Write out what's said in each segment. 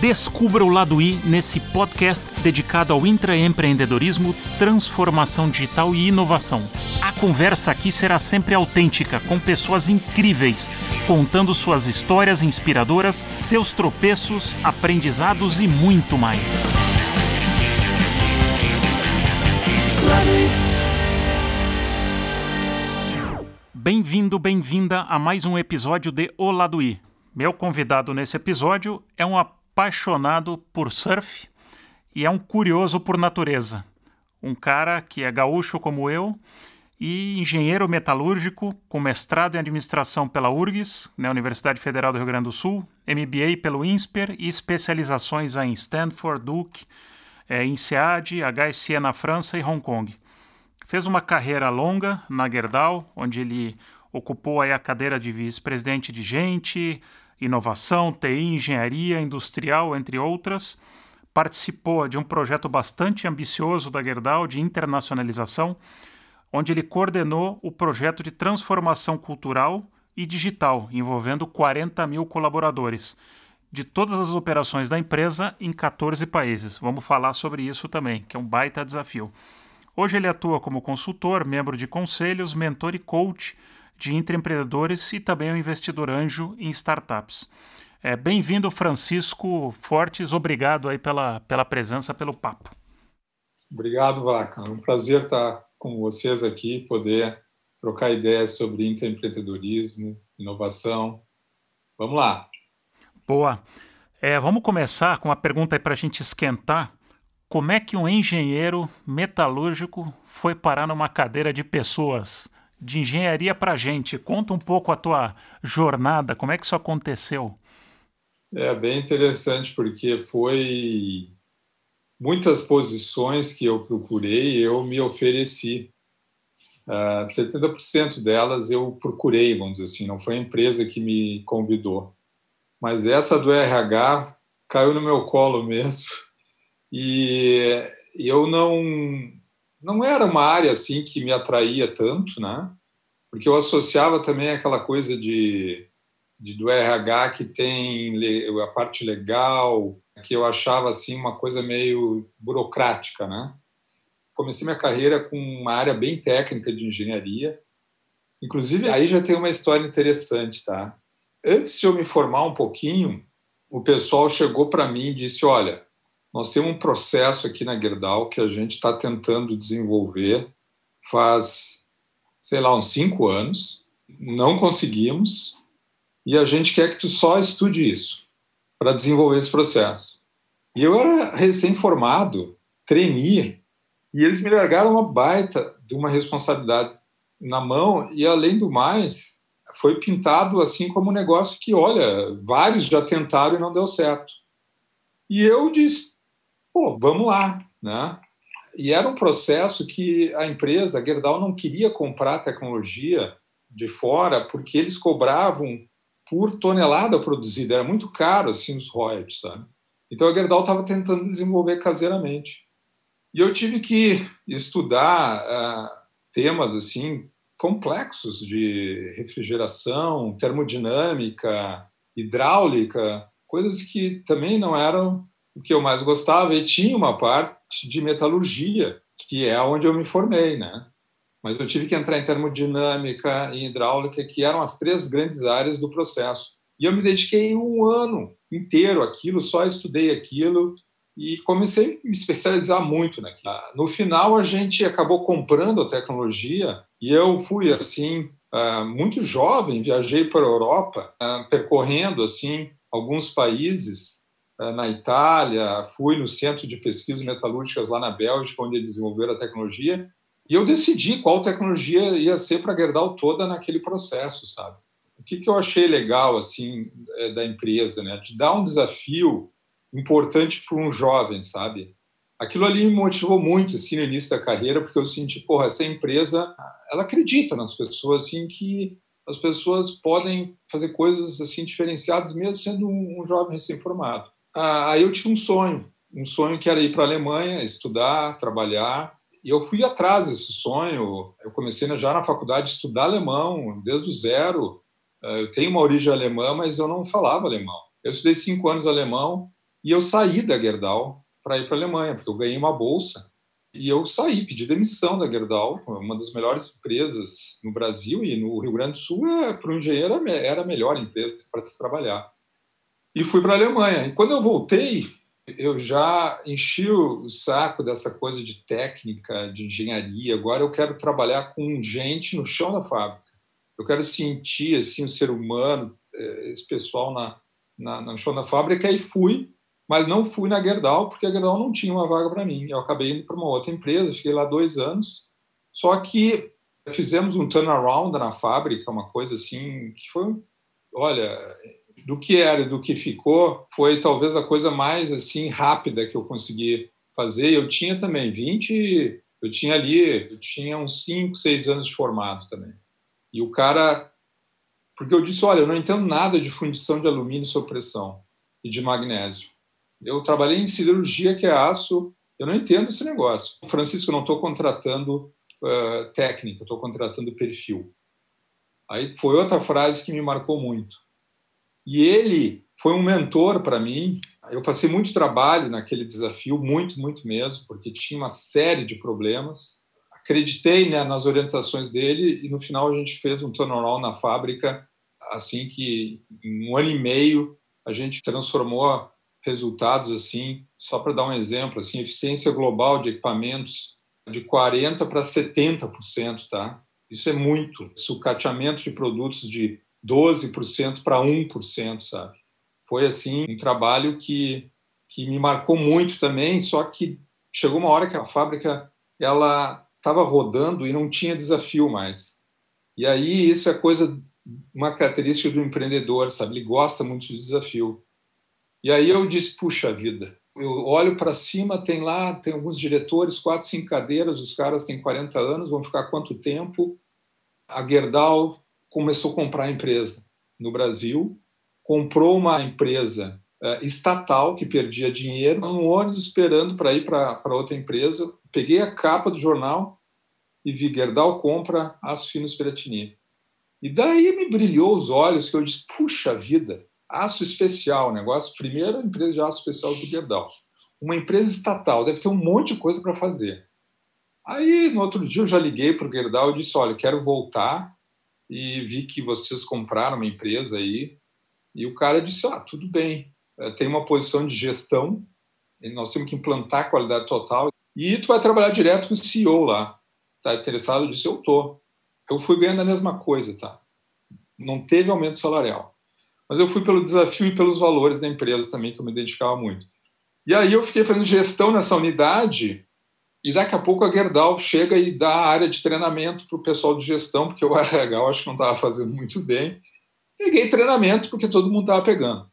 Descubra o lado I nesse podcast dedicado ao intraempreendedorismo, transformação digital e inovação. A conversa aqui será sempre autêntica, com pessoas incríveis, contando suas histórias inspiradoras, seus tropeços, aprendizados e muito mais. Bem-vindo, bem-vinda a mais um episódio de O Lado I. Meu convidado nesse episódio é um apaixonado por surf e é um curioso por natureza. Um cara que é gaúcho como eu e engenheiro metalúrgico com mestrado em administração pela URGS, na Universidade Federal do Rio Grande do Sul, MBA pelo INSPER e especializações em Stanford, Duke, é, INSEAD, HSE na França e Hong Kong. Fez uma carreira longa na Gerdau, onde ele ocupou aí a cadeira de vice-presidente de gente, inovação, TI, engenharia industrial, entre outras. Participou de um projeto bastante ambicioso da Gerdau de internacionalização, onde ele coordenou o projeto de transformação cultural e digital, envolvendo 40 mil colaboradores, de todas as operações da empresa em 14 países. Vamos falar sobre isso também, que é um baita desafio. Hoje ele atua como consultor, membro de conselhos, mentor e coach de intraempreendedores e também um investidor anjo em startups. É, Bem-vindo, Francisco Fortes. Obrigado aí pela, pela presença, pelo papo. Obrigado, Vaca. É um prazer estar com vocês aqui, poder trocar ideias sobre intraempreendedorismo, inovação. Vamos lá. Boa. É, vamos começar com uma pergunta para a gente esquentar. Como é que um engenheiro metalúrgico foi parar numa cadeira de pessoas? De engenharia para gente. Conta um pouco a tua jornada, como é que isso aconteceu? É bem interessante porque foi muitas posições que eu procurei, eu me ofereci. Uh, ah, 70% delas eu procurei, vamos dizer assim, não foi a empresa que me convidou. Mas essa do RH caiu no meu colo mesmo. E eu não não era uma área assim que me atraía tanto, né? Porque eu associava também aquela coisa de, de do RH que tem a parte legal, que eu achava assim uma coisa meio burocrática, né? Comecei minha carreira com uma área bem técnica de engenharia. Inclusive aí já tem uma história interessante, tá? Antes de eu me formar um pouquinho, o pessoal chegou para mim e disse: "Olha, nós temos um processo aqui na Gerdau que a gente está tentando desenvolver faz, sei lá, uns cinco anos. Não conseguimos e a gente quer que tu só estude isso para desenvolver esse processo. E eu era recém-formado, trainee, e eles me largaram uma baita de uma responsabilidade na mão e, além do mais, foi pintado assim como um negócio que, olha, vários já tentaram e não deu certo. E eu disse, pô, vamos lá, né? E era um processo que a empresa, a Gerdau, não queria comprar tecnologia de fora porque eles cobravam por tonelada produzida, era muito caro assim os royalties, sabe? Então a Gerdau estava tentando desenvolver caseiramente. E eu tive que estudar uh, temas assim complexos de refrigeração, termodinâmica, hidráulica, coisas que também não eram o que eu mais gostava e tinha uma parte de metalurgia, que é onde eu me formei, né? Mas eu tive que entrar em termodinâmica e hidráulica, que eram as três grandes áreas do processo. E eu me dediquei um ano inteiro àquilo, só estudei aquilo e comecei a me especializar muito naquilo. No final, a gente acabou comprando a tecnologia e eu fui, assim, ah, muito jovem, viajei para a Europa, ah, percorrendo, assim, alguns países na Itália, fui no Centro de Pesquisas Metalúrgicas lá na Bélgica, onde eles desenvolveram a tecnologia, e eu decidi qual tecnologia ia ser para a Gerdau toda naquele processo, sabe? O que, que eu achei legal, assim, eh, da empresa, né? De dar um desafio importante para um jovem, sabe? Aquilo ali me motivou muito, assim, no início da carreira, porque eu senti, porra, essa empresa, ela acredita nas pessoas, assim, que as pessoas podem fazer coisas, assim, diferenciadas, mesmo sendo um jovem recém-formado. Ah, aí eu tinha um sonho, um sonho que era ir para a Alemanha, estudar, trabalhar. E eu fui atrás desse sonho. Eu comecei já na faculdade a estudar alemão, desde o zero. Ah, eu tenho uma origem alemã, mas eu não falava alemão. Eu estudei cinco anos alemão E eu saí da Gerdau para ir para a Alemanha, porque eu ganhei uma bolsa. E eu saí, pedi demissão da Gerdau, uma das melhores empresas no Brasil e no Rio Grande do Sul, é, para um engenheiro era a melhor empresa para se trabalhar. E fui para a Alemanha. E quando eu voltei, eu já enchi o saco dessa coisa de técnica, de engenharia. Agora eu quero trabalhar com gente no chão da fábrica. Eu quero sentir assim o ser humano, eh, esse pessoal na, na, no chão da fábrica. E fui, mas não fui na Gerdau, porque a Gerdau não tinha uma vaga para mim. Eu acabei indo para uma outra empresa, fiquei lá dois anos. Só que fizemos um turnaround na fábrica, uma coisa assim que foi, olha, do que era e do que ficou, foi talvez a coisa mais assim rápida que eu consegui fazer. Eu tinha também 20, eu tinha ali, eu tinha uns 5, 6 anos de formado também. E o cara, porque eu disse, olha, eu não entendo nada de fundição de alumínio sob pressão e de magnésio. Eu trabalhei em siderurgia, que é aço, eu não entendo esse negócio. Francisco, eu não estou contratando uh, técnica, estou contratando perfil. Aí foi outra frase que me marcou muito. E ele foi um mentor para mim. Eu passei muito trabalho naquele desafio, muito, muito mesmo, porque tinha uma série de problemas. Acreditei né, nas orientações dele e no final a gente fez um turnaround na fábrica, assim que em um ano e meio a gente transformou resultados assim, só para dar um exemplo, assim, eficiência global de equipamentos de 40 para 70%, tá? Isso é muito. Sucateamento de produtos de 12% para 1%, sabe? Foi assim um trabalho que que me marcou muito também, só que chegou uma hora que a fábrica ela estava rodando e não tinha desafio mais. E aí isso é coisa uma característica do empreendedor, sabe? Ele gosta muito de desafio. E aí eu disse, puxa vida, eu olho para cima, tem lá, tem alguns diretores, quatro, cinco cadeiras, os caras têm 40 anos, vão ficar quanto tempo? A Gerdau começou a comprar a empresa no Brasil, comprou uma empresa uh, estatal que perdia dinheiro, um ônibus esperando para ir para outra empresa. Peguei a capa do jornal e vi Gerdau compra Aço Finos Piratini. E daí me brilhou os olhos que eu disse, puxa vida, aço especial, negócio, primeira empresa de aço especial do Gerdau. Uma empresa estatal, deve ter um monte de coisa para fazer. Aí, no outro dia, eu já liguei para o Gerdau e disse, olha, quero voltar e vi que vocês compraram uma empresa aí. E o cara disse: Ah, tudo bem, é, tem uma posição de gestão, nós temos que implantar a qualidade total. E tu vai trabalhar direto com o CEO lá. Tá interessado? Eu disse: Eu tô. Eu fui ganhando a mesma coisa, tá? Não teve aumento salarial. Mas eu fui pelo desafio e pelos valores da empresa também, que eu me identificava muito. E aí eu fiquei fazendo gestão nessa unidade e daqui a pouco a Gerdau chega e dá a área de treinamento para o pessoal de gestão, porque o RH acho que não estava fazendo muito bem. Peguei treinamento porque todo mundo estava pegando.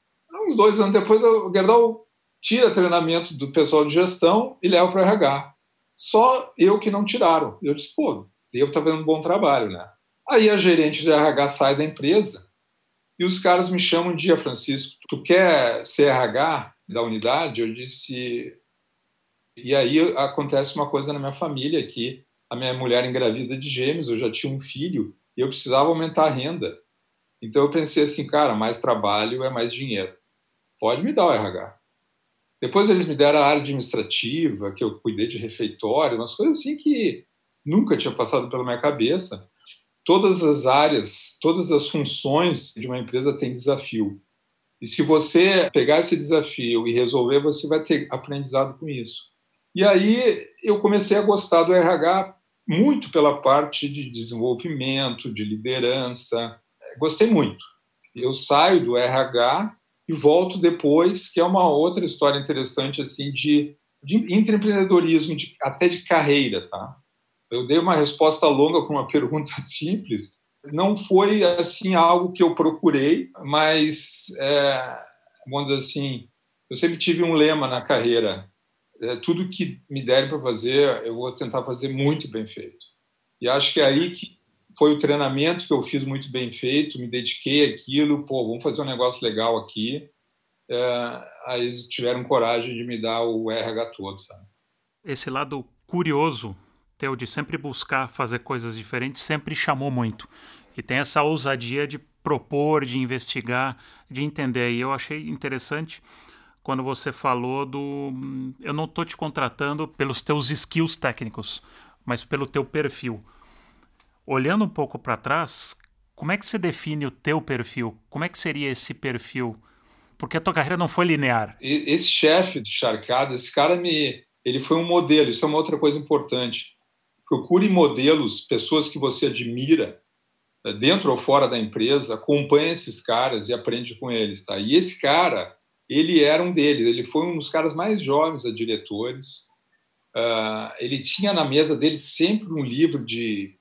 Uns dois anos depois, a Gerdau tira treinamento do pessoal de gestão e leva para o RH. Só eu que não tiraram. Eu disse, pô, eu estou fazendo um bom trabalho, né? Aí a gerente de RH sai da empresa e os caras me chamam um dia, Francisco, tu quer ser RH da unidade? Eu disse, e aí acontece uma coisa na minha família que a minha mulher engravida de gêmeos, eu já tinha um filho e eu precisava aumentar a renda. Então eu pensei assim, cara, mais trabalho é mais dinheiro. Pode me dar o RH. Depois eles me deram a área administrativa, que eu cuidei de refeitório, umas coisas assim que nunca tinha passado pela minha cabeça. Todas as áreas, todas as funções de uma empresa têm desafio. E se você pegar esse desafio e resolver, você vai ter aprendizado com isso. E aí eu comecei a gostar do RH muito pela parte de desenvolvimento, de liderança. Gostei muito. Eu saio do RH e volto depois, que é uma outra história interessante assim de, de empreendedorismo, de, até de carreira, tá? Eu dei uma resposta longa com uma pergunta simples. Não foi assim algo que eu procurei, mas é, vamos dizer assim, eu sempre tive um lema na carreira: tudo que me derem para fazer, eu vou tentar fazer muito bem feito. E acho que é aí que foi o treinamento que eu fiz muito bem feito, me dediquei àquilo, pô, vamos fazer um negócio legal aqui. É, aí eles tiveram coragem de me dar o RH todo, sabe? Esse lado curioso teu de sempre buscar fazer coisas diferentes sempre chamou muito. E tem essa ousadia de propor, de investigar, de entender. E eu achei interessante quando você falou do. Eu não estou te contratando pelos teus skills técnicos, mas pelo teu perfil. Olhando um pouco para trás, como é que você define o teu perfil? Como é que seria esse perfil? Porque a tua carreira não foi linear. Esse chefe de charcada, esse cara me, ele foi um modelo. Isso é uma outra coisa importante. Procure modelos, pessoas que você admira, né, dentro ou fora da empresa, acompanhe esses caras e aprende com eles, tá? E esse cara, ele era um deles. Ele foi um dos caras mais jovens a diretores. Uh, ele tinha na mesa dele sempre um livro de,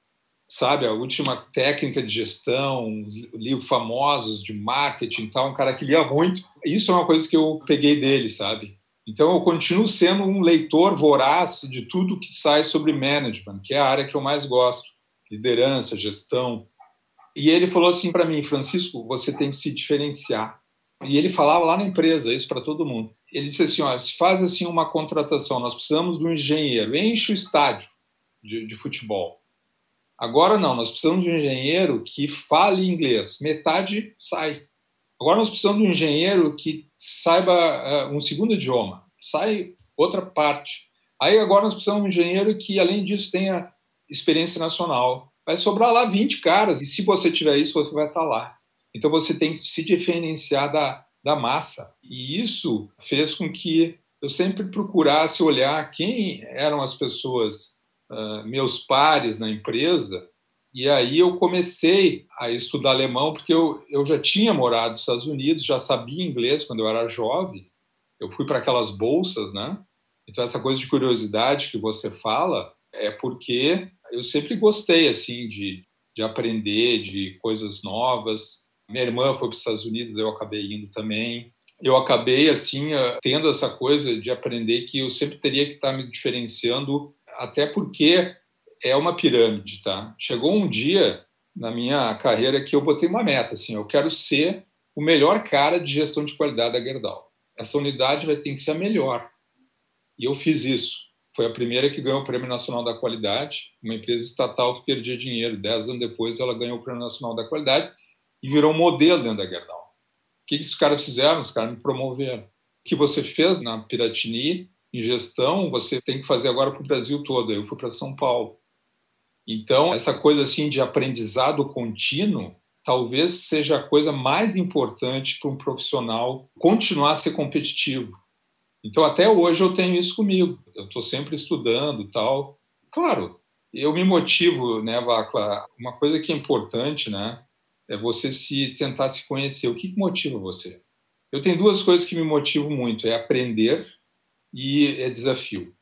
sabe, a última técnica de gestão, livros famosos de marketing, tal. Um cara que lia muito. Isso é uma coisa que eu peguei dele, sabe? Então, eu continuo sendo um leitor voraz de tudo que sai sobre management, que é a área que eu mais gosto, liderança, gestão. E ele falou assim para mim, Francisco, você tem que se diferenciar. E ele falava lá na empresa isso para todo mundo. Ele disse assim, ó, se faz assim uma contratação, nós precisamos de um engenheiro, enche o estádio de, de futebol. Agora não, nós precisamos de um engenheiro que fale inglês. Metade sai. Agora nós precisamos de um engenheiro que saiba uh, um segundo idioma. Sai outra parte. Aí agora nós precisamos de um engenheiro que, além disso, tenha experiência nacional. Vai sobrar lá 20 caras, e se você tiver isso, você vai estar lá. Então você tem que se diferenciar da, da massa. E isso fez com que eu sempre procurasse olhar quem eram as pessoas, uh, meus pares na empresa, e aí eu comecei a estudar alemão, porque eu, eu já tinha morado nos Estados Unidos, já sabia inglês quando eu era jovem. Eu fui para aquelas bolsas, né? Então, essa coisa de curiosidade que você fala é porque eu sempre gostei, assim, de, de aprender, de coisas novas. Minha irmã foi para os Estados Unidos, eu acabei indo também. Eu acabei, assim, tendo essa coisa de aprender que eu sempre teria que estar me diferenciando, até porque é uma pirâmide, tá? Chegou um dia na minha carreira que eu botei uma meta, assim, eu quero ser o melhor cara de gestão de qualidade da Gerdau. Essa unidade vai ter que ser a melhor. E eu fiz isso. Foi a primeira que ganhou o Prêmio Nacional da Qualidade, uma empresa estatal que perdia dinheiro. Dez anos depois, ela ganhou o Prêmio Nacional da Qualidade e virou um modelo dentro da Gerdau. O que, que os caras fizeram? Os caras me promoveram. O que você fez na Piratini, em gestão, você tem que fazer agora para o Brasil todo. Eu fui para São Paulo. Então, essa coisa assim de aprendizado contínuo talvez seja a coisa mais importante para um profissional continuar a ser competitivo. Então, até hoje eu tenho isso comigo. Eu estou sempre estudando tal. Claro, eu me motivo, né, Vacla? Uma coisa que é importante, né, é você se tentar se conhecer. O que, motiva você? Eu tenho duas coisas que me motivam muito: é aprender e é desafio.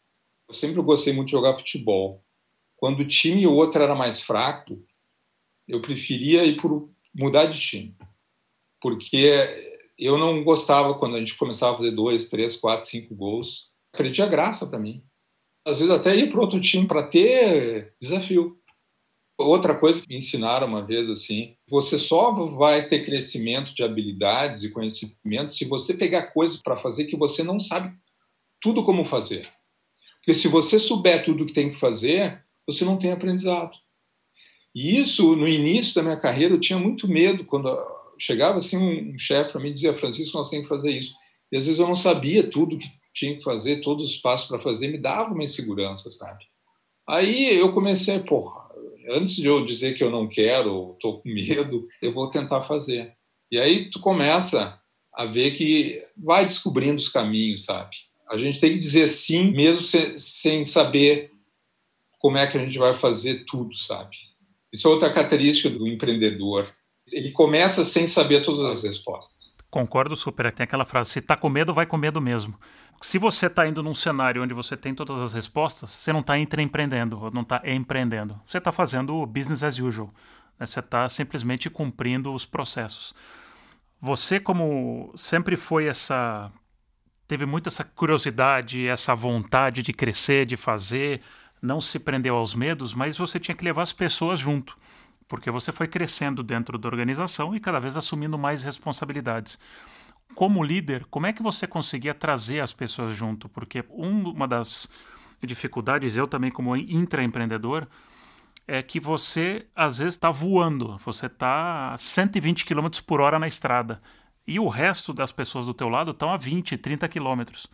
Eu sempre gostei muito de jogar futebol. Quando o time ou outro era mais fraco, eu preferia ir por mudar de time, porque eu não gostava quando a gente começava a fazer dois, três, quatro, cinco gols. Perdia graça para mim. Às vezes até ir para outro time para ter desafio. Outra coisa que me ensinaram uma vez assim, você só vai ter crescimento de habilidades e conhecimento se você pegar coisas para fazer que você não sabe tudo como fazer. Porque se você souber tudo o que tem que fazer, você não tem aprendizado. E isso, no início da minha carreira, eu tinha muito medo quando chegava assim um chefe para mim dizia: Francisco, nós temos que fazer isso. E às vezes eu não sabia tudo que tinha que fazer, todos os passos para fazer, me dava uma insegurança, sabe? Aí eu comecei, porra, antes de eu dizer que eu não quero, estou com medo, eu vou tentar fazer. E aí tu começa a ver que vai descobrindo os caminhos, sabe? A gente tem que dizer sim, mesmo sem saber como é que a gente vai fazer tudo, sabe? Isso é outra característica do empreendedor. Ele começa sem saber todas as respostas. Concordo super. Tem aquela frase: se está com medo, vai com medo mesmo. Se você está indo num cenário onde você tem todas as respostas, você não está empreendendo, não está empreendendo. Você está fazendo business as usual. Né? Você está simplesmente cumprindo os processos. Você, como sempre foi essa. teve muito essa curiosidade, essa vontade de crescer, de fazer não se prendeu aos medos, mas você tinha que levar as pessoas junto, porque você foi crescendo dentro da organização e cada vez assumindo mais responsabilidades. Como líder, como é que você conseguia trazer as pessoas junto? Porque uma das dificuldades, eu também como intraempreendedor, é que você às vezes está voando, você está a 120 km por hora na estrada. e o resto das pessoas do teu lado estão a 20, 30 quilômetros.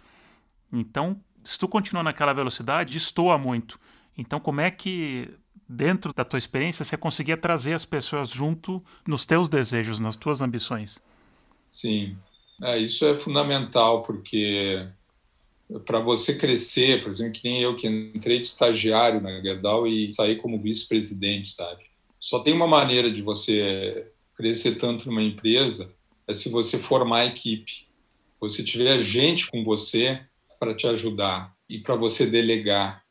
Então, se tu continuar naquela velocidade, estoa muito. Então, como é que, dentro da tua experiência, você conseguia trazer as pessoas junto nos teus desejos, nas tuas ambições? Sim, é, isso é fundamental, porque para você crescer, por exemplo, que nem eu que entrei de estagiário na Gerdau e saí como vice-presidente, sabe? Só tem uma maneira de você crescer tanto numa empresa é se você formar a equipe. Você tiver gente com você para te ajudar e para você delegar.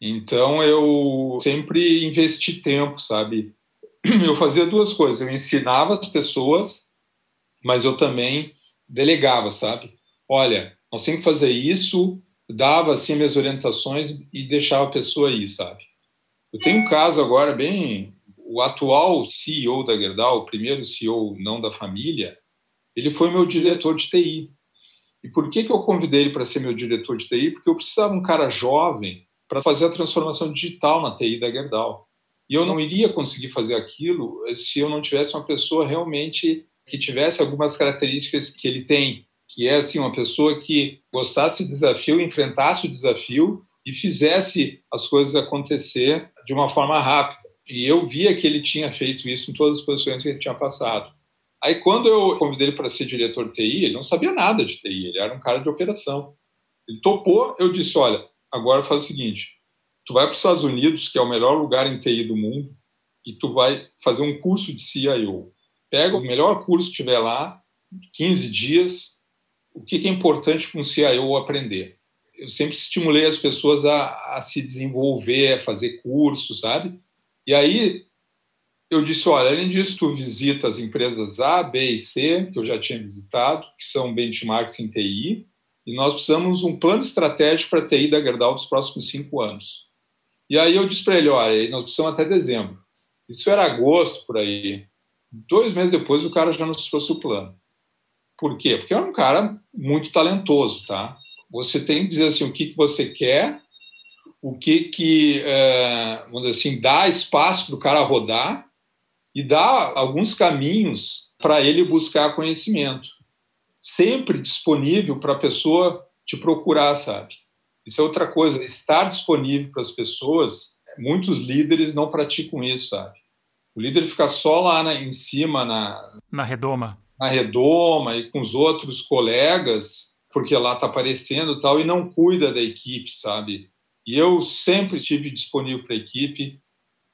Então eu sempre investi tempo, sabe? Eu fazia duas coisas, eu ensinava as pessoas, mas eu também delegava, sabe? Olha, nós temos que fazer isso, dava assim minhas orientações e deixava a pessoa aí, sabe? Eu tenho um caso agora bem o atual CEO da Gerdau, o primeiro CEO não da família, ele foi meu diretor de TI. E por que, que eu convidei ele para ser meu diretor de TI? Porque eu precisava um cara jovem para fazer a transformação digital na TI da Gerdau. E eu não iria conseguir fazer aquilo se eu não tivesse uma pessoa realmente que tivesse algumas características que ele tem, que é assim uma pessoa que gostasse do desafio, enfrentasse o desafio e fizesse as coisas acontecer de uma forma rápida. E eu via que ele tinha feito isso em todas as posições que ele tinha passado. Aí, quando eu convidei ele para ser diretor de TI, ele não sabia nada de TI, ele era um cara de operação. Ele topou, eu disse: olha, agora faz o seguinte, tu vai para os Estados Unidos, que é o melhor lugar em TI do mundo, e tu vai fazer um curso de CIO. Pega o melhor curso que tiver lá, 15 dias, o que é importante para um CIO aprender. Eu sempre estimulei as pessoas a, a se desenvolver, a fazer curso, sabe? E aí eu disse, olha, além disso, tu visita as empresas A, B e C, que eu já tinha visitado, que são benchmarks em TI, e nós precisamos um plano estratégico para a TI da Gerdau dos próximos cinco anos. E aí eu disse para ele, olha, nós precisamos até dezembro. Isso era agosto, por aí. Dois meses depois, o cara já nos trouxe o plano. Por quê? Porque era um cara muito talentoso, tá? Você tem que dizer assim, o que, que você quer, o que que, é, vamos dizer assim, dá espaço para o cara rodar, e dá alguns caminhos para ele buscar conhecimento. Sempre disponível para a pessoa te procurar, sabe? Isso é outra coisa, estar disponível para as pessoas, muitos líderes não praticam isso, sabe? O líder fica só lá na, em cima, na, na redoma. Na redoma e com os outros colegas, porque lá está aparecendo tal, e não cuida da equipe, sabe? E eu sempre estive disponível para a equipe,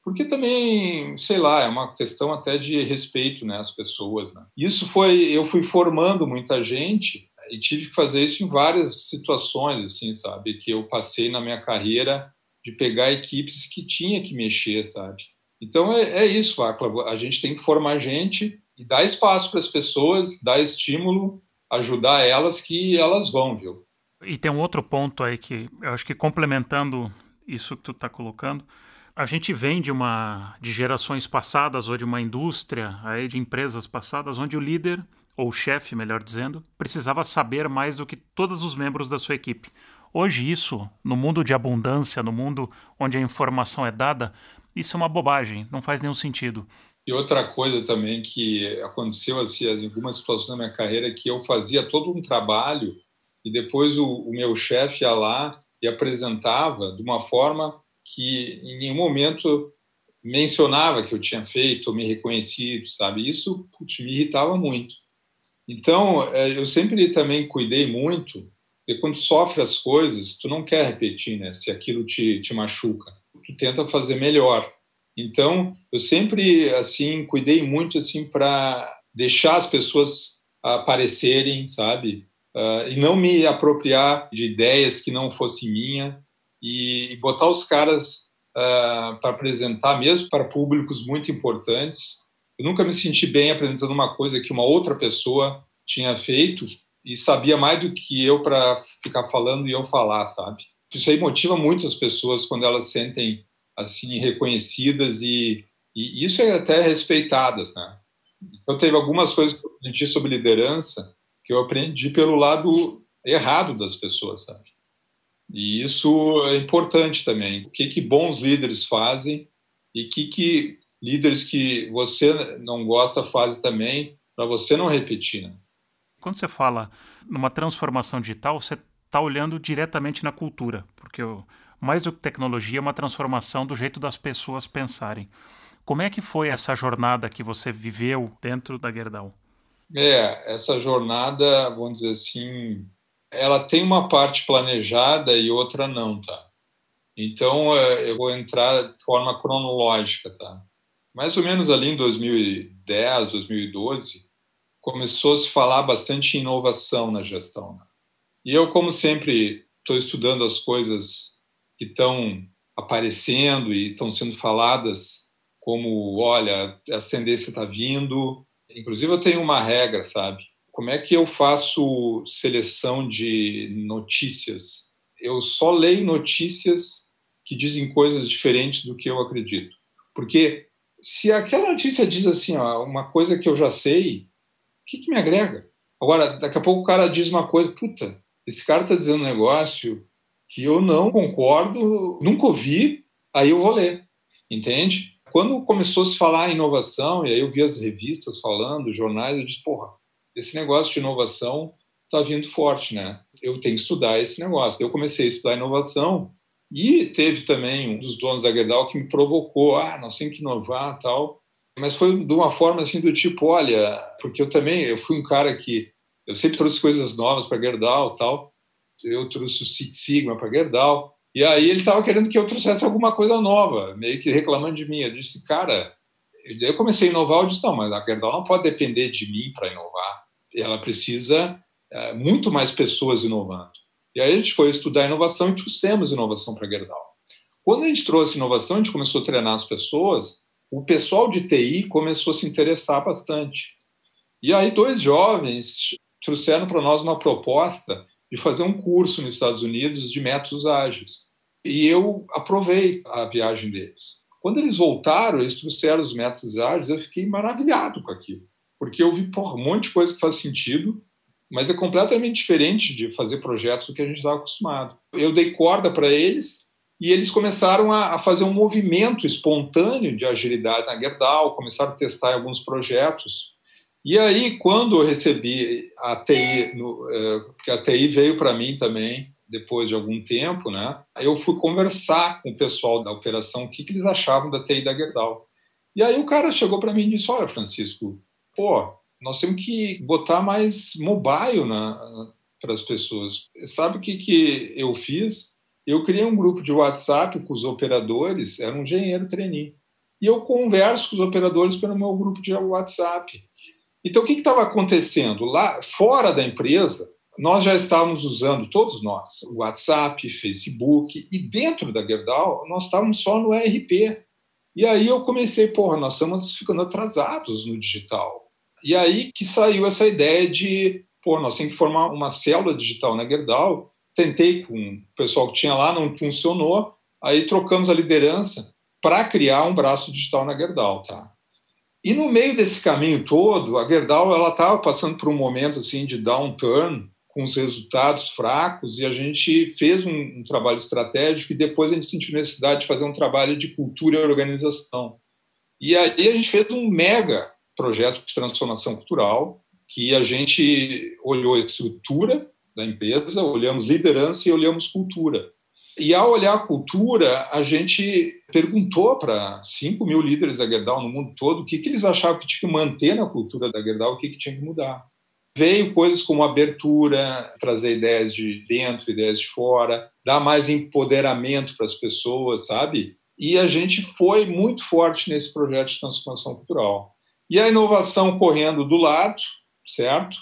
porque também, sei lá, é uma questão até de respeito, né, às pessoas, né? Isso foi, eu fui formando muita gente e tive que fazer isso em várias situações, assim, sabe, que eu passei na minha carreira de pegar equipes que tinha que mexer, sabe? Então é, é isso, Václav, a gente tem que formar gente e dar espaço para as pessoas, dar estímulo, ajudar elas que elas vão, viu? E tem um outro ponto aí que eu acho que complementando isso que tu está colocando, a gente vem de uma de gerações passadas ou de uma indústria, aí de empresas passadas onde o líder ou o chefe, melhor dizendo, precisava saber mais do que todos os membros da sua equipe. Hoje isso, no mundo de abundância, no mundo onde a informação é dada, isso é uma bobagem, não faz nenhum sentido. E outra coisa também que aconteceu assim, em algumas situações na minha carreira que eu fazia todo um trabalho e depois o, o meu chefe ia lá e apresentava de uma forma que em nenhum momento mencionava que eu tinha feito me reconhecido, sabe? Isso putz, me irritava muito. Então, é, eu sempre também cuidei muito, porque quando sofre as coisas, tu não quer repetir, né? Se aquilo te, te machuca, tu tenta fazer melhor. Então, eu sempre, assim, cuidei muito, assim, para deixar as pessoas aparecerem, sabe? Uh, e não me apropriar de ideias que não fossem minha e botar os caras uh, para apresentar, mesmo para públicos muito importantes. Eu nunca me senti bem apresentando uma coisa que uma outra pessoa tinha feito e sabia mais do que eu para ficar falando e eu falar, sabe? Isso aí motiva muito as pessoas quando elas sentem assim reconhecidas e, e isso é até respeitadas, né? Então teve algumas coisas que eu aprendi sobre liderança que eu aprendi pelo lado errado das pessoas, sabe? E isso é importante também. O que, que bons líderes fazem e que, que líderes que você não gosta fazem também para você não repetir. Né? Quando você fala numa transformação digital, você está olhando diretamente na cultura, porque mais do que tecnologia é uma transformação do jeito das pessoas pensarem. Como é que foi essa jornada que você viveu dentro da Gerdau? É, essa jornada, vamos dizer assim, ela tem uma parte planejada e outra não, tá? Então, é, eu vou entrar de forma cronológica, tá? Mais ou menos ali em 2010, 2012, começou a se falar bastante em inovação na gestão. E eu, como sempre, estou estudando as coisas que estão aparecendo e estão sendo faladas como, olha, a tendência está vindo. Inclusive, eu tenho uma regra, sabe? Como é que eu faço seleção de notícias? Eu só leio notícias que dizem coisas diferentes do que eu acredito. Porque se aquela notícia diz assim, ó, uma coisa que eu já sei, o que, que me agrega? Agora, daqui a pouco o cara diz uma coisa, puta, esse cara está dizendo um negócio que eu não concordo, nunca ouvi, aí eu vou ler, entende? Quando começou a se falar em inovação, e aí eu vi as revistas falando, jornais, eu disse, porra, esse negócio de inovação está vindo forte, né? Eu tenho que estudar esse negócio. Eu comecei a estudar inovação e teve também um dos donos da Gerdau que me provocou, ah, nós temos que inovar tal. Mas foi de uma forma assim do tipo, olha, porque eu também, eu fui um cara que eu sempre trouxe coisas novas para Gerdau tal. Eu trouxe o Six Sigma para Gerdau. E aí ele estava querendo que eu trouxesse alguma coisa nova, meio que reclamando de mim. Eu disse, cara, eu comecei a inovar, eu disse, não, mas a Gerdau não pode depender de mim para inovar ela precisa é, muito mais pessoas inovando. E aí a gente foi estudar inovação e trouxemos inovação para Gerdau. Quando a gente trouxe inovação, a gente começou a treinar as pessoas, o pessoal de TI começou a se interessar bastante. E aí dois jovens trouxeram para nós uma proposta de fazer um curso nos Estados Unidos de métodos ágeis. E eu aprovei a viagem deles. Quando eles voltaram, eles trouxeram os métodos ágeis, eu fiquei maravilhado com aquilo porque eu vi porra, um monte de coisa que faz sentido, mas é completamente diferente de fazer projetos do que a gente estava acostumado. Eu dei corda para eles e eles começaram a, a, fazer um movimento espontâneo de agilidade na Gerdau, começaram a testar alguns projetos. E aí, quando eu recebi a TI, no, é, porque a TI veio para mim também, depois de algum tempo, né? Eu fui conversar com o pessoal da operação o que, que eles achavam da TI da Gerdau. E aí o cara chegou para mim e disse: Olha, Francisco, pô, nós temos que botar mais mobile para as pessoas. Sabe o que, que eu fiz? Eu criei um grupo de WhatsApp com os operadores, era um engenheiro trainee. E eu converso com os operadores pelo meu grupo de WhatsApp. Então, o que estava acontecendo? Lá fora da empresa, nós já estávamos usando, todos nós, o WhatsApp, Facebook, e dentro da Gerdau, nós estávamos só no ERP. E aí eu comecei, porra, nós estamos ficando atrasados no digital. E aí que saiu essa ideia de, pô, nós temos que formar uma célula digital na Gerdau. Tentei com o pessoal que tinha lá, não funcionou. Aí trocamos a liderança para criar um braço digital na Gerdau, tá? E no meio desse caminho todo, a Gerdau ela estava passando por um momento assim de downturn, com os resultados fracos, e a gente fez um, um, trabalho estratégico e depois a gente sentiu necessidade de fazer um trabalho de cultura e organização. E aí a gente fez um mega projeto de transformação cultural, que a gente olhou a estrutura da empresa, olhamos liderança e olhamos cultura. E ao olhar a cultura, a gente perguntou para 5 mil líderes da Gerdau no mundo todo o que, que eles achavam que tinha que manter na cultura da Gerdau, o que, que tinha que mudar. Veio coisas como abertura, trazer ideias de dentro, ideias de fora, dar mais empoderamento para as pessoas, sabe? E a gente foi muito forte nesse projeto de transformação cultural. E a inovação correndo do lado, certo?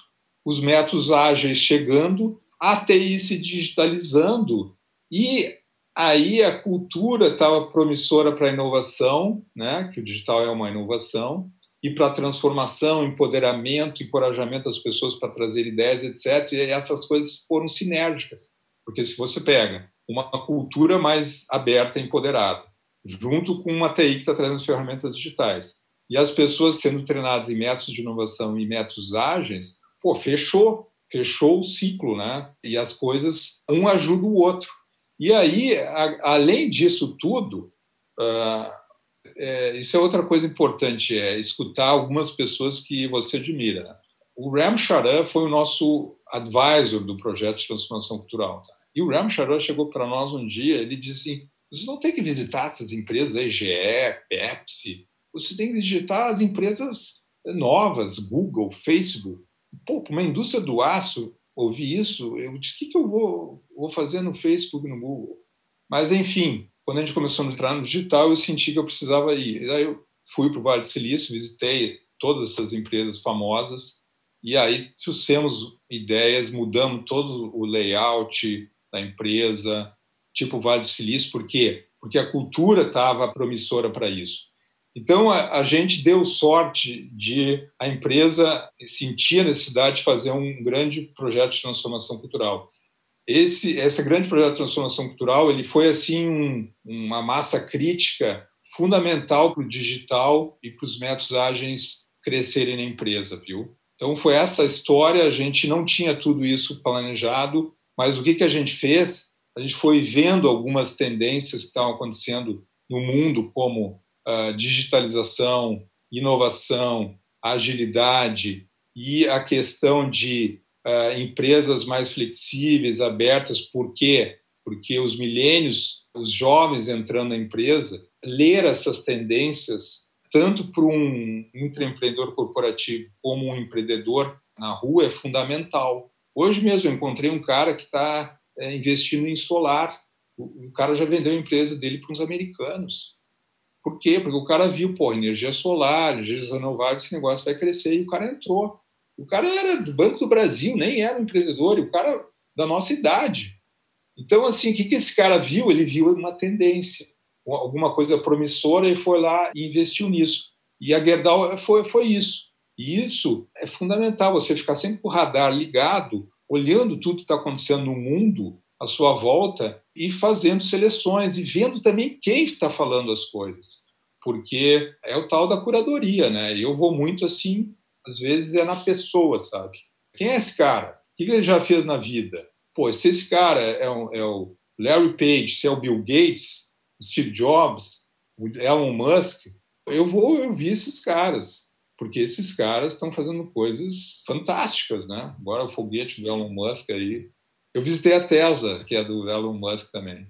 Os métodos ágeis chegando, a TI se digitalizando e aí a cultura estava promissora para a inovação, né? Que o digital é uma inovação e para a transformação, empoderamento, encorajamento das pessoas para trazer ideias, etc. E essas coisas foram sinérgicas, porque se você pega uma cultura mais aberta e empoderada, junto com uma TI que está trazendo ferramentas digitais, e as pessoas sendo treinadas em métodos de inovação e métodos ágeis, pô, fechou, fechou o ciclo, né? E as coisas, um ajuda o outro. E aí, a, além disso tudo, uh, é, isso é outra coisa importante, é escutar algumas pessoas que você admira. Né? o Ram Charan foi o nosso advisor do projeto de transformação cultural. Tá? E o Ram Charan chegou para nós um dia, ele disse assim, vocês não tem que visitar essas empresas aí, GE, Pepsi, você tem que visitar as empresas novas, Google, Facebook. Pô, uma indústria do aço, ouvir isso, eu disse, o que, que eu vou, vou fazer no Facebook, no Google? Mas, enfim, quando a gente começou a entrar no digital, eu senti que eu precisava ir. E aí eu fui para o Vale do Silício, visitei todas essas empresas famosas, e aí trouxemos ideias, mudamos todo o layout da empresa, tipo Vale do Silício, por quê? Porque a cultura estava promissora para isso. Então, a, a, gente deu sorte de a empresa sentir a necessidade de fazer um grande projeto de transformação cultural. Esse, esse grande projeto de transformação cultural ele foi assim um, uma massa crítica fundamental para o digital e para os métodos ágeis crescerem na empresa, viu? Então foi essa história. A gente não tinha tudo isso planejado, mas o que que a gente fez? A gente foi vendo algumas tendências que estavam acontecendo no mundo, como uh, digitalização, inovação, agilidade e a questão de uh, empresas mais flexíveis, abertas. Por quê? Porque os milênios, os jovens entrando na empresa, ler essas tendências, tanto para um intraempreendedor corporativo como um empreendedor na rua, é fundamental. Hoje mesmo eu encontrei um cara que está é, investindo em solar. O, o, cara já vendeu a empresa dele para uns americanos. Por quê? Porque o cara viu, pô, energia solar, energias renováveis, esse negócio vai crescer, e o cara entrou. O cara era do Banco do Brasil, nem era um empreendedor, o cara da nossa idade. Então, assim, o que, esse cara viu? Ele viu uma tendência, alguma coisa promissora, e foi lá e investiu nisso. E a Gerdau foi, foi isso. E isso é fundamental, você ficar sempre com o radar ligado, olhando tudo que está acontecendo no mundo à sua volta e fazendo seleções e vendo também quem está falando as coisas, porque é o tal da curadoria, né? Eu vou muito assim, às vezes é na pessoa, sabe? Quem é esse cara? O que ele já fez na vida? Pô, se esse cara é, um, é o Larry Page, se é o Bill Gates, Steve Jobs, Elon Musk, eu vou ouvir esses caras, porque esses caras estão fazendo coisas fantásticas, né? Agora o foguete do Elon Musk aí eu visitei a Tesla, que é do Elon Musk também.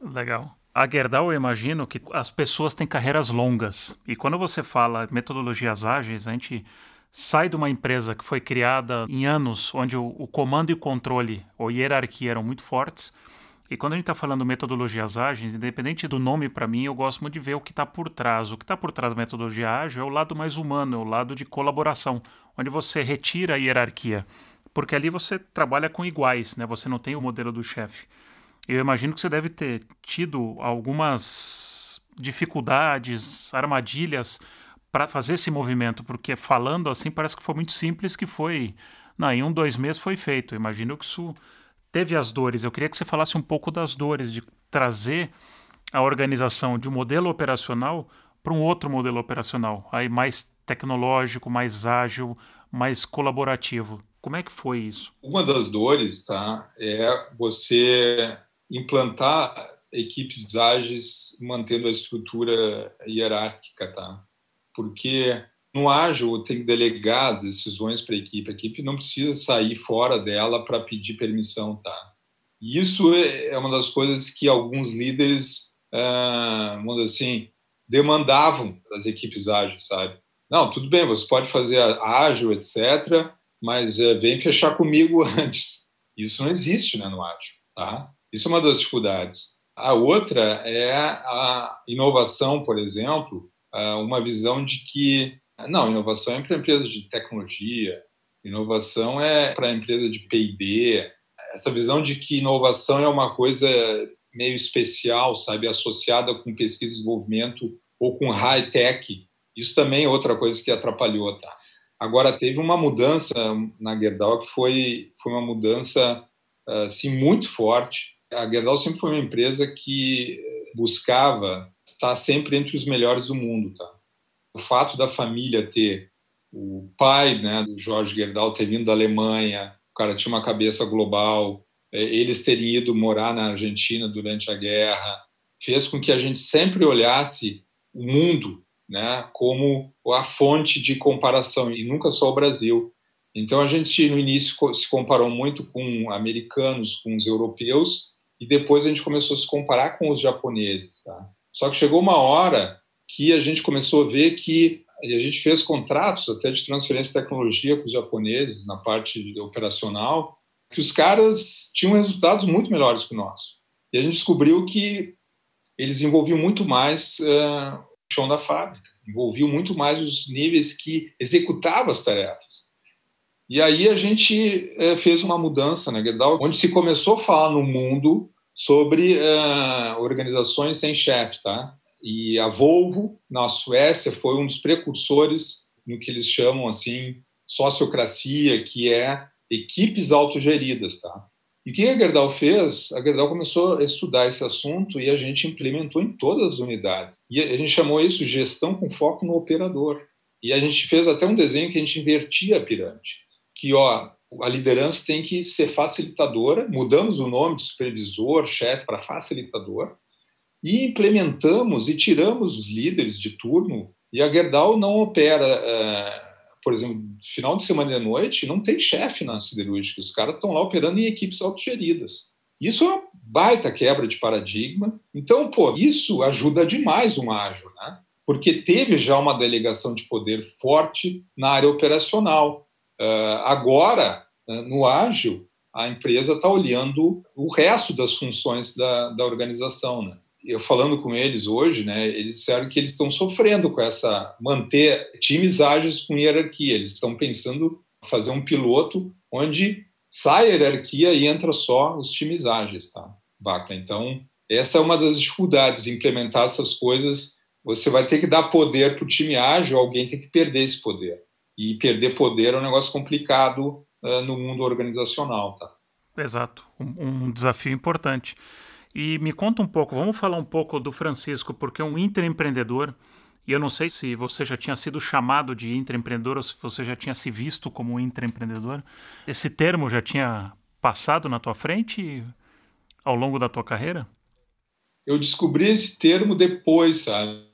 Legal. A Gerdau, eu imagino que as pessoas têm carreiras longas. E quando você fala metodologias ágeis, a gente sai de uma empresa que foi criada em anos onde o, o comando e o controle ou hierarquia eram muito fortes. E quando a gente está falando metodologias ágeis, independente do nome para mim, eu gosto muito de ver o que está por trás. O que está por trás da metodologia ágil é o lado mais humano, é o lado de colaboração, onde você retira a hierarquia porque ali você trabalha com iguais, né? Você não tem o modelo do chefe. Eu imagino que você deve ter tido algumas dificuldades, armadilhas para fazer esse movimento, porque falando assim parece que foi muito simples, que foi, não, em um, dois meses foi feito. Imagino que isso teve as dores. Eu queria que você falasse um pouco das dores, de trazer a organização de um modelo operacional para um outro modelo operacional, aí mais tecnológico, mais ágil, mais colaborativo. Como é que foi isso? Uma das dores tá, é você implantar equipes ágeis mantendo a estrutura hierárquica, tá? Porque no ágil tem que delegar as decisões para a equipe, a equipe não precisa sair fora dela para pedir permissão, tá? E isso é uma das coisas que alguns líderes, ah, vamos dizer assim, demandavam das equipes ágeis, sabe? Não, tudo bem, você pode fazer ágil, etc., mas é, vem fechar comigo antes. Isso não existe né, no ágil. Tá? Isso é uma das dificuldades. A outra é a inovação, por exemplo, uma visão de que, não, inovação é para empresas de tecnologia, inovação é para empresa de P&D, essa visão de que inovação é uma coisa meio especial, sabe, associada com pesquisa e desenvolvimento ou com high-tech, isso também é outra coisa que atrapalhou, tá? Agora, teve uma mudança na Gerdau que foi, foi uma mudança assim, muito forte. A Gerdau sempre foi uma empresa que buscava estar sempre entre os melhores do mundo. Tá? O fato da família ter o pai né, do Jorge Gerdau ter vindo da Alemanha, o cara tinha uma cabeça global, é, eles terem ido morar na Argentina durante a guerra, fez com que a gente sempre olhasse o mundo né, como a fonte de comparação, e nunca só o Brasil. Então a gente no início se comparou muito com americanos, com os europeus, e depois a gente começou a se comparar com os japoneses. Tá? Só que chegou uma hora que a gente começou a ver que e a gente fez contratos até de transferência de tecnologia com os japoneses na parte operacional, que os caras tinham resultados muito melhores que o nosso. E a gente descobriu que eles envolviam muito mais uh, o chão da fábrica, envolviam muito mais os níveis que executavam as tarefas. E aí a gente uh, fez uma mudança na Gerdau, onde se começou a falar no mundo sobre uh, organizações sem chefe, tá? E a Volvo, na Suécia, foi um dos precursores no que eles chamam assim sociocracia, que é equipes autogeridas, tá? E o que a Gerdau fez? A Gerdau começou a estudar esse assunto e a gente implementou em todas as unidades. E a gente chamou isso gestão com foco no operador. E a gente fez até um desenho que a gente invertia a pirâmide. Que, ó, a liderança tem que ser facilitadora, mudamos o nome de supervisor, chefe para facilitador, e implementamos e tiramos os líderes de turno. E a Gerdau não opera, é, por exemplo, final de semana e de noite, não tem chefe na siderúrgica. Os caras estão lá operando em equipes autogeridas. Isso é uma baita quebra de paradigma. Então, pô, isso ajuda demais um ágil, né? Porque teve já uma delegação de poder forte na área operacional. Uh, agora, uh, no ágil, a empresa está olhando o resto das funções da, da organização, né? eu falando com eles hoje, né, eles disseram que eles estão sofrendo com essa manter times ágeis com hierarquia. Eles estão pensando fazer um piloto onde sai a hierarquia e entra só os times ágeis, tá? Então, essa é uma das dificuldades, implementar essas coisas. Você vai ter que dar poder para o time ágil, alguém tem que perder esse poder. E perder poder é um negócio complicado uh, no mundo organizacional, tá? Exato, um, um desafio importante. E me conta um pouco, vamos falar um pouco do Francisco, porque é um intraempreendedor, e eu não sei se você já tinha sido chamado de intraempreendedor ou se você já tinha se visto como intraempreendedor. Esse termo já tinha passado na tua frente ao longo da tua carreira? Eu descobri esse termo depois, sabe?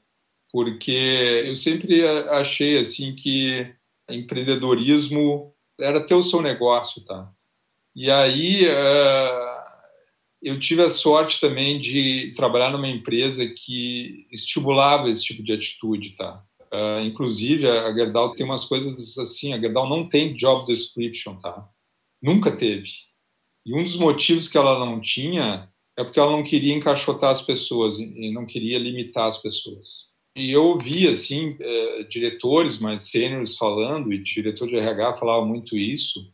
Porque eu sempre achei assim que empreendedorismo era ter o seu negócio, tá? E aí uh eu tive a sorte também de trabalhar numa empresa que estimulava esse tipo de atitude, tá? Uh, inclusive, a Gerdau tem umas coisas assim, a Gerdau não tem job description, tá? Nunca teve. E um dos motivos que ela não tinha é porque ela não queria encaixotar as pessoas e não queria limitar as pessoas. E eu ouvi, assim, eh, diretores mais sêniores falando, e diretor de RH falava muito isso,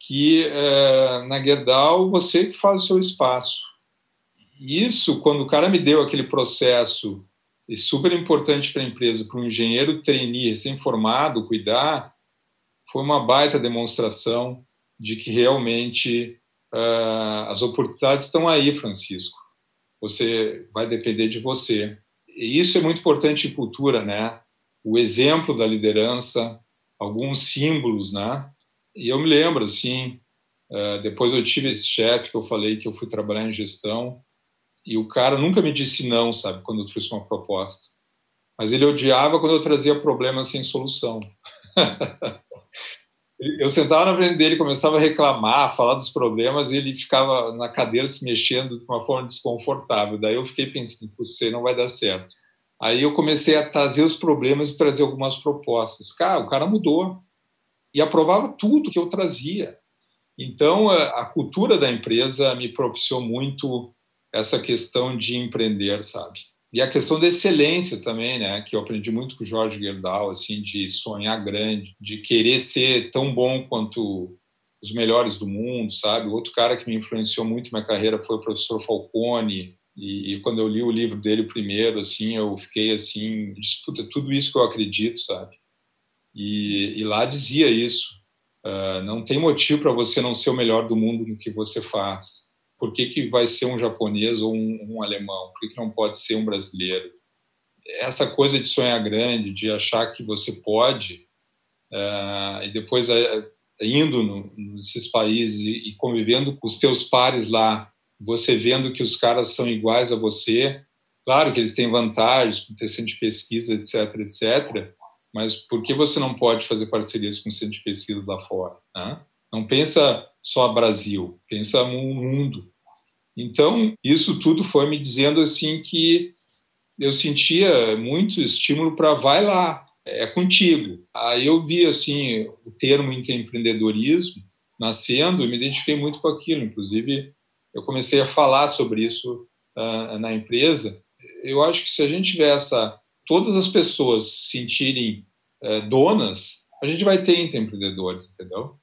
que é, na Gerdau você que faz o seu espaço. Isso, quando o cara me deu aquele processo e super importante para a empresa, para um engenheiro trainee recém-formado cuidar, foi uma baita demonstração de que realmente uh, as oportunidades estão aí, Francisco. Você vai depender de você. E isso é muito importante em cultura, né? O exemplo da liderança, alguns símbolos, né? E eu me lembro, assim, uh, depois eu tive esse chefe que eu falei que eu fui trabalhar em gestão, e o cara nunca me disse não, sabe, quando eu trouxe uma proposta. Mas ele odiava quando eu trazia problemas sem solução. eu sentava na frente dele, começava a reclamar, falar dos problemas, e ele ficava na cadeira se mexendo de uma forma desconfortável. Daí eu fiquei pensando, você não vai dar certo. Aí eu comecei a trazer os problemas e trazer algumas propostas. Cara, o cara mudou e aprovava tudo que eu trazia. Então, a, cultura da empresa me propiciou muito essa questão de empreender, sabe? E a questão da excelência também, né? Que eu aprendi muito com o Jorge Gerdau, assim, de sonhar grande, de querer ser tão bom quanto os melhores do mundo, sabe? Outro cara que me influenciou muito na minha carreira foi o professor Falcone. E, e quando eu li o livro dele primeiro, assim, eu fiquei assim, disputa tudo isso que eu acredito, sabe? E, e lá dizia isso. Uh, não tem motivo para você não ser o melhor do mundo no que você faz. Por que, que vai ser um japonês ou um, um alemão? Por que, que não pode ser um brasileiro? Essa coisa de sonhar grande, de achar que você pode, uh, e depois uh, indo no, nesses países e, e convivendo com os teus pares lá, você vendo que os caras são iguais a você, claro que eles têm vantagens, com ter centro de pesquisa, etc., etc., mas por que você não pode fazer parcerias com centros de pesquisa lá fora? Né? Não pensa só Brasil, pensa no mundo. Então, isso tudo foi me dizendo assim que eu sentia muito estímulo para vai lá, é contigo. Aí eu vi assim o termo empreendedorismo nascendo e me identifiquei muito com aquilo. Inclusive, eu comecei a falar sobre isso uh, na empresa. Eu acho que se a gente tiver essa, todas as pessoas se sentirem uh, donas, a gente vai ter empreendedores, entendeu?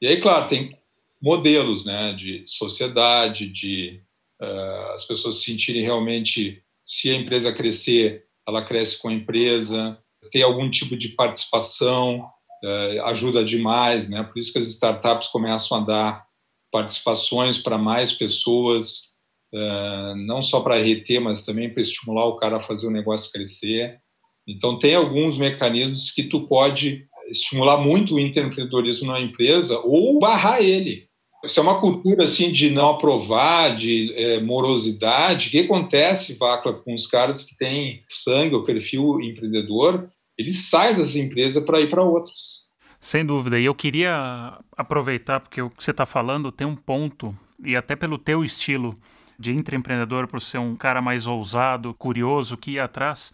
E aí, claro, tem modelos, né, de sociedade, de uh, as pessoas se sentirem realmente, se a empresa crescer, ela cresce com a empresa, ter algum tipo de participação uh, ajuda demais, né? Por isso que as startups começam a dar participações para mais pessoas, uh, não só para reter, mas também para estimular o cara a fazer o negócio crescer. Então tem alguns mecanismos que tu pode estimular muito o empreendedorismo na empresa ou barrar ele. Isso é uma cultura assim de não aprovar, de é, morosidade. O que acontece, Vacla, com os caras que têm sangue, o perfil empreendedor? Eles saem das empresas para ir para outras. Sem dúvida. E eu queria aproveitar, porque o que você está falando tem um ponto, e até pelo teu estilo de intraempreendedor, por ser um cara mais ousado, curioso, que ia atrás,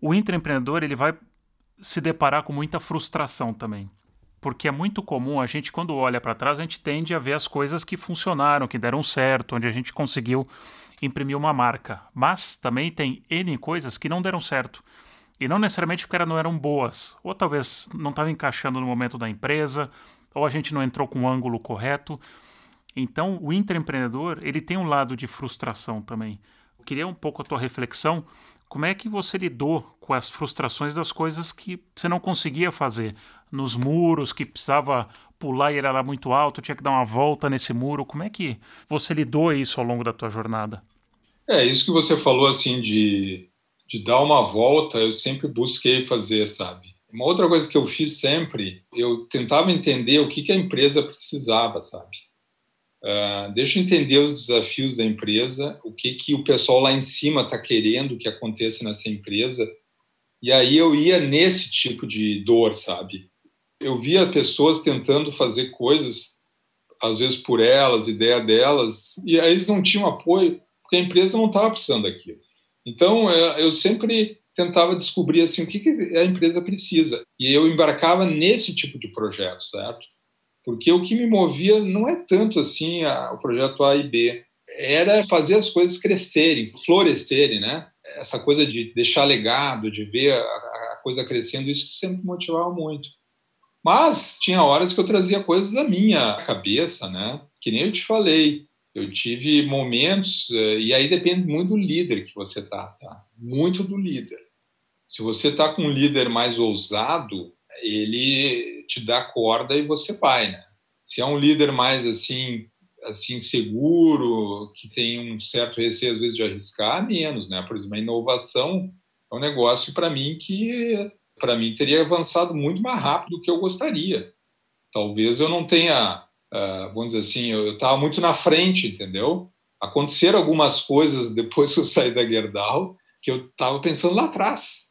o intraempreendedor ele vai se deparar com muita frustração também porque é muito comum a gente, quando olha para trás, a gente tende a ver as coisas que funcionaram, que deram certo, onde a gente conseguiu imprimir uma marca. Mas também tem N coisas que não deram certo. E não necessariamente porque não eram boas, ou talvez não estavam encaixando no momento da empresa, ou a gente não entrou com o ângulo correto. Então, o intraempreendedor, ele tem um lado de frustração também. Eu queria um pouco a tua reflexão como é que você lidou com as frustrações das coisas que você não conseguia fazer? Nos muros, que precisava pular e ele era muito alto, tinha que dar uma volta nesse muro. Como é que você lidou isso ao longo da tua jornada? É, isso que você falou, assim, de, de dar uma volta, eu sempre busquei fazer, sabe? Uma outra coisa que eu fiz sempre, eu tentava entender o que, que a empresa precisava, sabe? Uh, deixa eu entender os desafios da empresa, o que, que o pessoal lá em cima está querendo que aconteça nessa empresa. E aí eu ia nesse tipo de dor, sabe? Eu via pessoas tentando fazer coisas, às vezes por elas, ideia delas, e aí eles não tinham apoio, porque a empresa não estava precisando daquilo. Então eu sempre tentava descobrir assim o que, a empresa precisa. E eu embarcava nesse tipo de projeto, certo? porque o que me movia não é tanto assim a, o projeto A e B, era fazer as coisas crescerem, florescerem, né? Essa coisa de deixar legado, de ver a, a coisa crescendo, isso que sempre motivava muito. Mas tinha horas que eu trazia coisas da minha cabeça, né? Que nem eu te falei, eu tive momentos, eh, e aí depende muito do líder que você tá, tá? Muito do líder. Se você tá com um líder mais ousado, ele te dá corda e você vai, né? Se é um líder mais assim, assim seguro, que tem um certo receio às vezes de arriscar, menos, né? Por exemplo, a inovação é um negócio para mim que para mim teria avançado muito mais rápido do que eu gostaria. Talvez eu não tenha, uh, vamos dizer assim, eu estava muito na frente, entendeu? Aconteceram algumas coisas depois que eu saí da Gerdau que eu estava pensando lá atrás.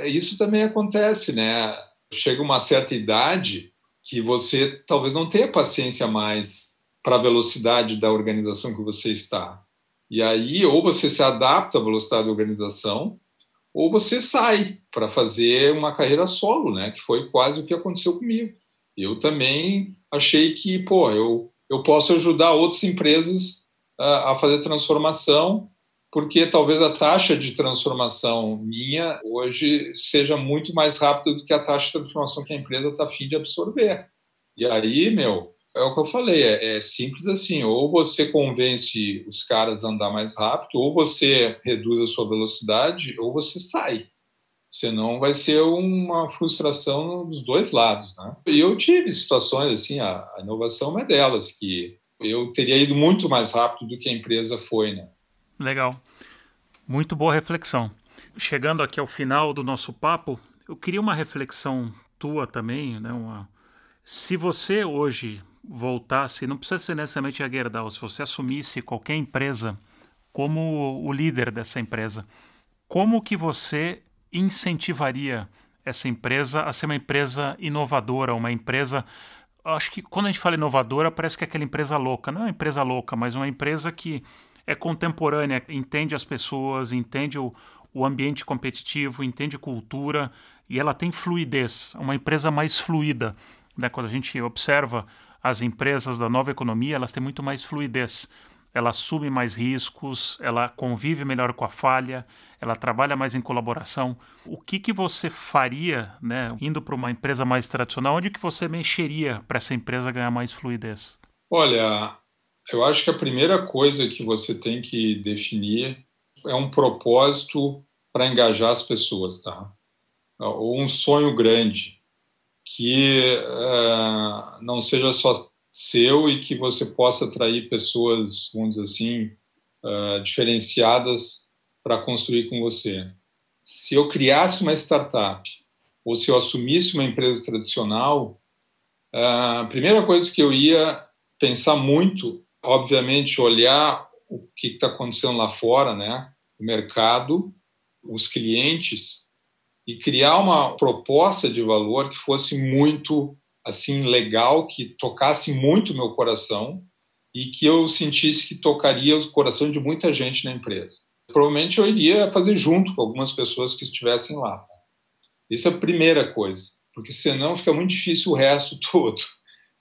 Isso também acontece, né? chega uma certa idade que você talvez não tenha paciência mais para a velocidade da organização que você está. E aí, ou você se adapta à velocidade da organização, ou você sai para fazer uma carreira solo, né? Que foi quase o que aconteceu comigo. Eu também achei que, pô, eu, eu posso ajudar outras empresas a, a fazer transformação porque talvez a taxa de transformação minha hoje seja muito mais rápida do que a taxa de transformação que a empresa está afim de absorver. E aí, meu, é o que eu falei, é, é, simples assim, ou você convence os caras a andar mais rápido, ou você reduz a sua velocidade, ou você sai. Senão vai ser uma frustração dos dois lados, né? E eu tive situações assim, a, a inovação é delas, que eu teria ido muito mais rápido do que a empresa foi, né? Legal. Muito boa reflexão. Chegando aqui ao final do nosso papo, eu queria uma reflexão tua também, né? Uma... Se você hoje voltasse, não precisa ser necessariamente a Gerdau, se você assumisse qualquer empresa como o líder dessa empresa, como que você incentivaria essa empresa a ser uma empresa inovadora, uma empresa. Acho que quando a gente fala inovadora, parece que é aquela empresa louca. Não é uma empresa louca, mas uma empresa que é contemporânea, entende as pessoas, entende o, o ambiente competitivo, entende cultura e ela tem fluidez, uma empresa mais fluida. Né? Quando a gente observa as empresas da nova economia, elas têm muito mais fluidez. Ela assume mais riscos, ela convive melhor com a falha, ela trabalha mais em colaboração. O que, que você faria, né, indo para uma empresa mais tradicional? Onde que você mexeria para essa empresa ganhar mais fluidez? Olha, eu acho que a primeira coisa que você tem que definir é um propósito para engajar as pessoas, tá? Ou um sonho grande que uh, não seja só seu e que você possa atrair pessoas, vamos dizer assim, uh, diferenciadas para construir com você. Se eu criasse uma startup ou se eu assumisse uma empresa tradicional, uh, a primeira coisa que eu ia pensar muito, obviamente, olhar o que está acontecendo lá fora, né? O mercado, os clientes e criar uma proposta de valor que fosse muito assim legal, que tocasse muito meu coração e que eu sentisse que tocaria o coração de muita gente na empresa. Provavelmente eu iria fazer junto com algumas pessoas que estivessem lá. Tá? Isso é a primeira coisa, porque senão fica muito difícil o resto todo.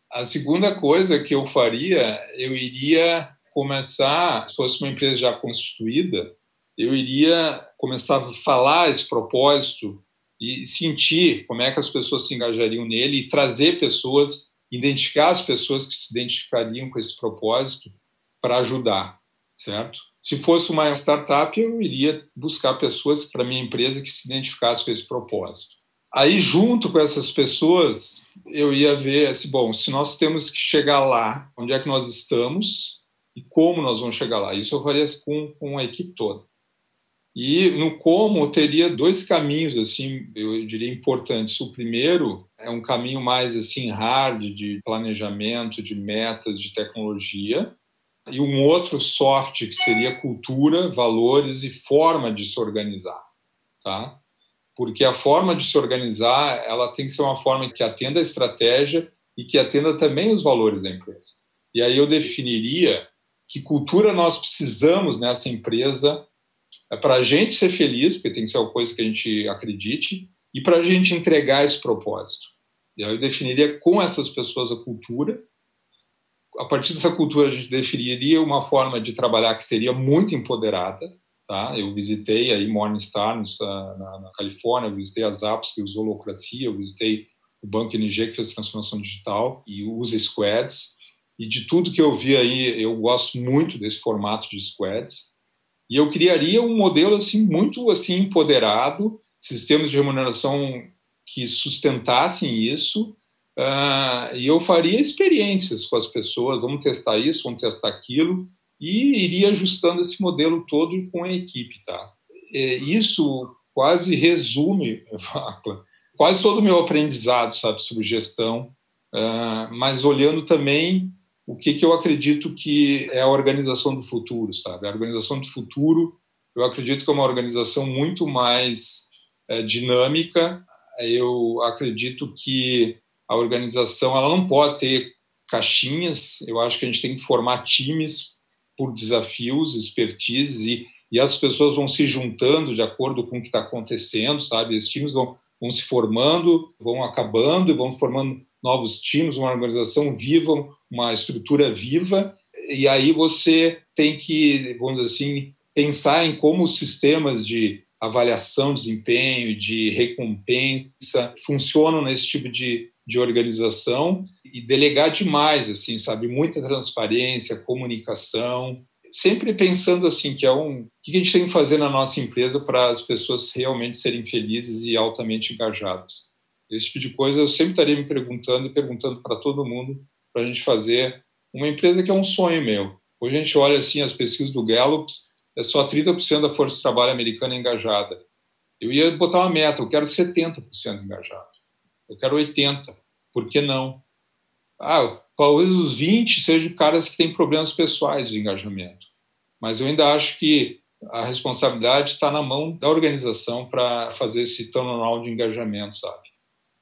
A segunda coisa que eu faria, eu iria começar, se fosse uma empresa já constituída, eu iria começar a falar esse propósito e sentir como é que as pessoas se engajariam nele e trazer pessoas, identificar as pessoas que se identificariam com esse propósito para ajudar, certo? Se fosse uma startup, eu iria buscar pessoas para minha empresa que se identificassem com esse propósito. Aí, junto com essas pessoas, eu ia ver assim, bom, se nós temos que chegar lá, onde é que nós estamos e como nós vamos chegar lá. Isso eu faria com, com a equipe toda. E no como teria dois caminhos assim, eu diria importantes. O primeiro é um caminho mais assim hard de planejamento, de metas, de tecnologia, e um outro soft que seria cultura, valores e forma de se organizar, tá? Porque a forma de se organizar, ela tem que ser uma forma que atenda a estratégia e que atenda também os valores da empresa. E aí eu definiria que cultura nós precisamos nessa empresa é para a gente ser feliz, porque tem que ser uma coisa que a gente acredite, e para a gente entregar esse propósito. E aí eu definiria com essas pessoas a cultura. A partir dessa cultura, a gente definiria uma forma de trabalhar que seria muito empoderada. Tá? Eu visitei aí Morningstar na, na Califórnia, eu visitei a Zappos, que usou holocracia, eu visitei o Banco NG, que fez transformação digital, e usa squads. E de tudo que eu vi aí, eu gosto muito desse formato de squads. E eu criaria um modelo assim muito assim empoderado, sistemas de remuneração que sustentassem isso, uh, e eu faria experiências com as pessoas, vamos testar isso, vamos testar aquilo, e iria ajustando esse modelo todo com a equipe, tá? É, isso quase resume, quase todo o meu aprendizado, sabe, sobre gestão, uh, mas olhando também o que, que eu acredito que é a organização do futuro, sabe? A organização do futuro, eu acredito que é uma organização muito mais é, dinâmica. Eu acredito que a organização ela não pode ter caixinhas. Eu acho que a gente tem que formar times por desafios, expertises e, e as pessoas vão se juntando de acordo com o que está acontecendo, sabe? Esses times vão, vão se formando, vão acabando e vão formando novos times, uma organização viva, uma estrutura viva, e aí você tem que, vamos dizer assim, pensar em como os sistemas de avaliação de desempenho, de recompensa funcionam nesse tipo de, de organização e delegar demais, assim, sabe, muita transparência, comunicação, sempre pensando assim que é um, o que a gente tem que fazer na nossa empresa para as pessoas realmente serem felizes e altamente engajadas. Esse tipo de coisa eu sempre estaria me perguntando e perguntando para todo mundo para a gente fazer uma empresa que é um sonho meu. Hoje a gente olha assim as pesquisas do Gallup, é só 30% da força de trabalho americana engajada. Eu ia botar uma meta, eu quero 70% engajado. Eu quero 80. Por que não? Ah, talvez os 20 sejam caras que têm problemas pessoais de engajamento. Mas eu ainda acho que a responsabilidade está na mão da organização para fazer esse turnaround de engajamento, sabe?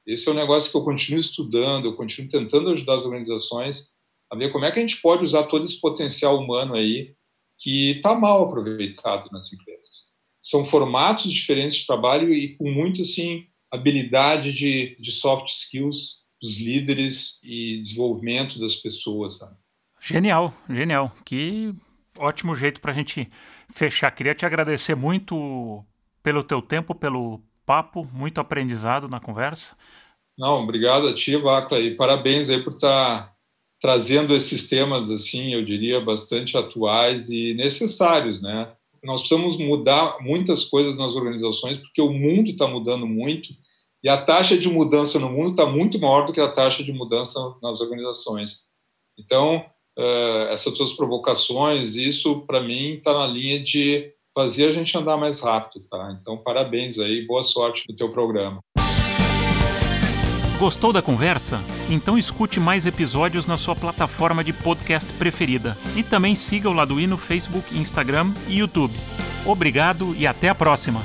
Esse é um negócio que eu continuo estudando, eu continuo tentando ajudar as organizações a ver como é que a gente pode usar todo esse potencial humano aí que está mal aproveitado nas empresas. São formatos diferentes de trabalho e com muito assim habilidade de, de soft skills dos líderes e desenvolvimento das pessoas. Sabe? Genial, genial. Que ótimo jeito para a gente fechar. Queria te agradecer muito pelo teu tempo, pelo papo, muito aprendizado na conversa. Não, obrigado a ti, Vacla, e parabéns aí por estar tá trazendo esses temas, assim, eu diria, bastante atuais e necessários, né? Nós precisamos mudar muitas coisas nas organizações, porque o mundo está mudando muito e a taxa de mudança no mundo está muito maior do que a taxa de mudança nas organizações. Então, uh, essas tuas provocações, isso para mim está na linha de fazer a gente andar mais rápido, tá? Então, parabéns aí, boa sorte no teu programa. Gostou da conversa? Então escute mais episódios na sua plataforma de podcast preferida e também siga o Laduí no Facebook, Instagram e YouTube. Obrigado e até a próxima!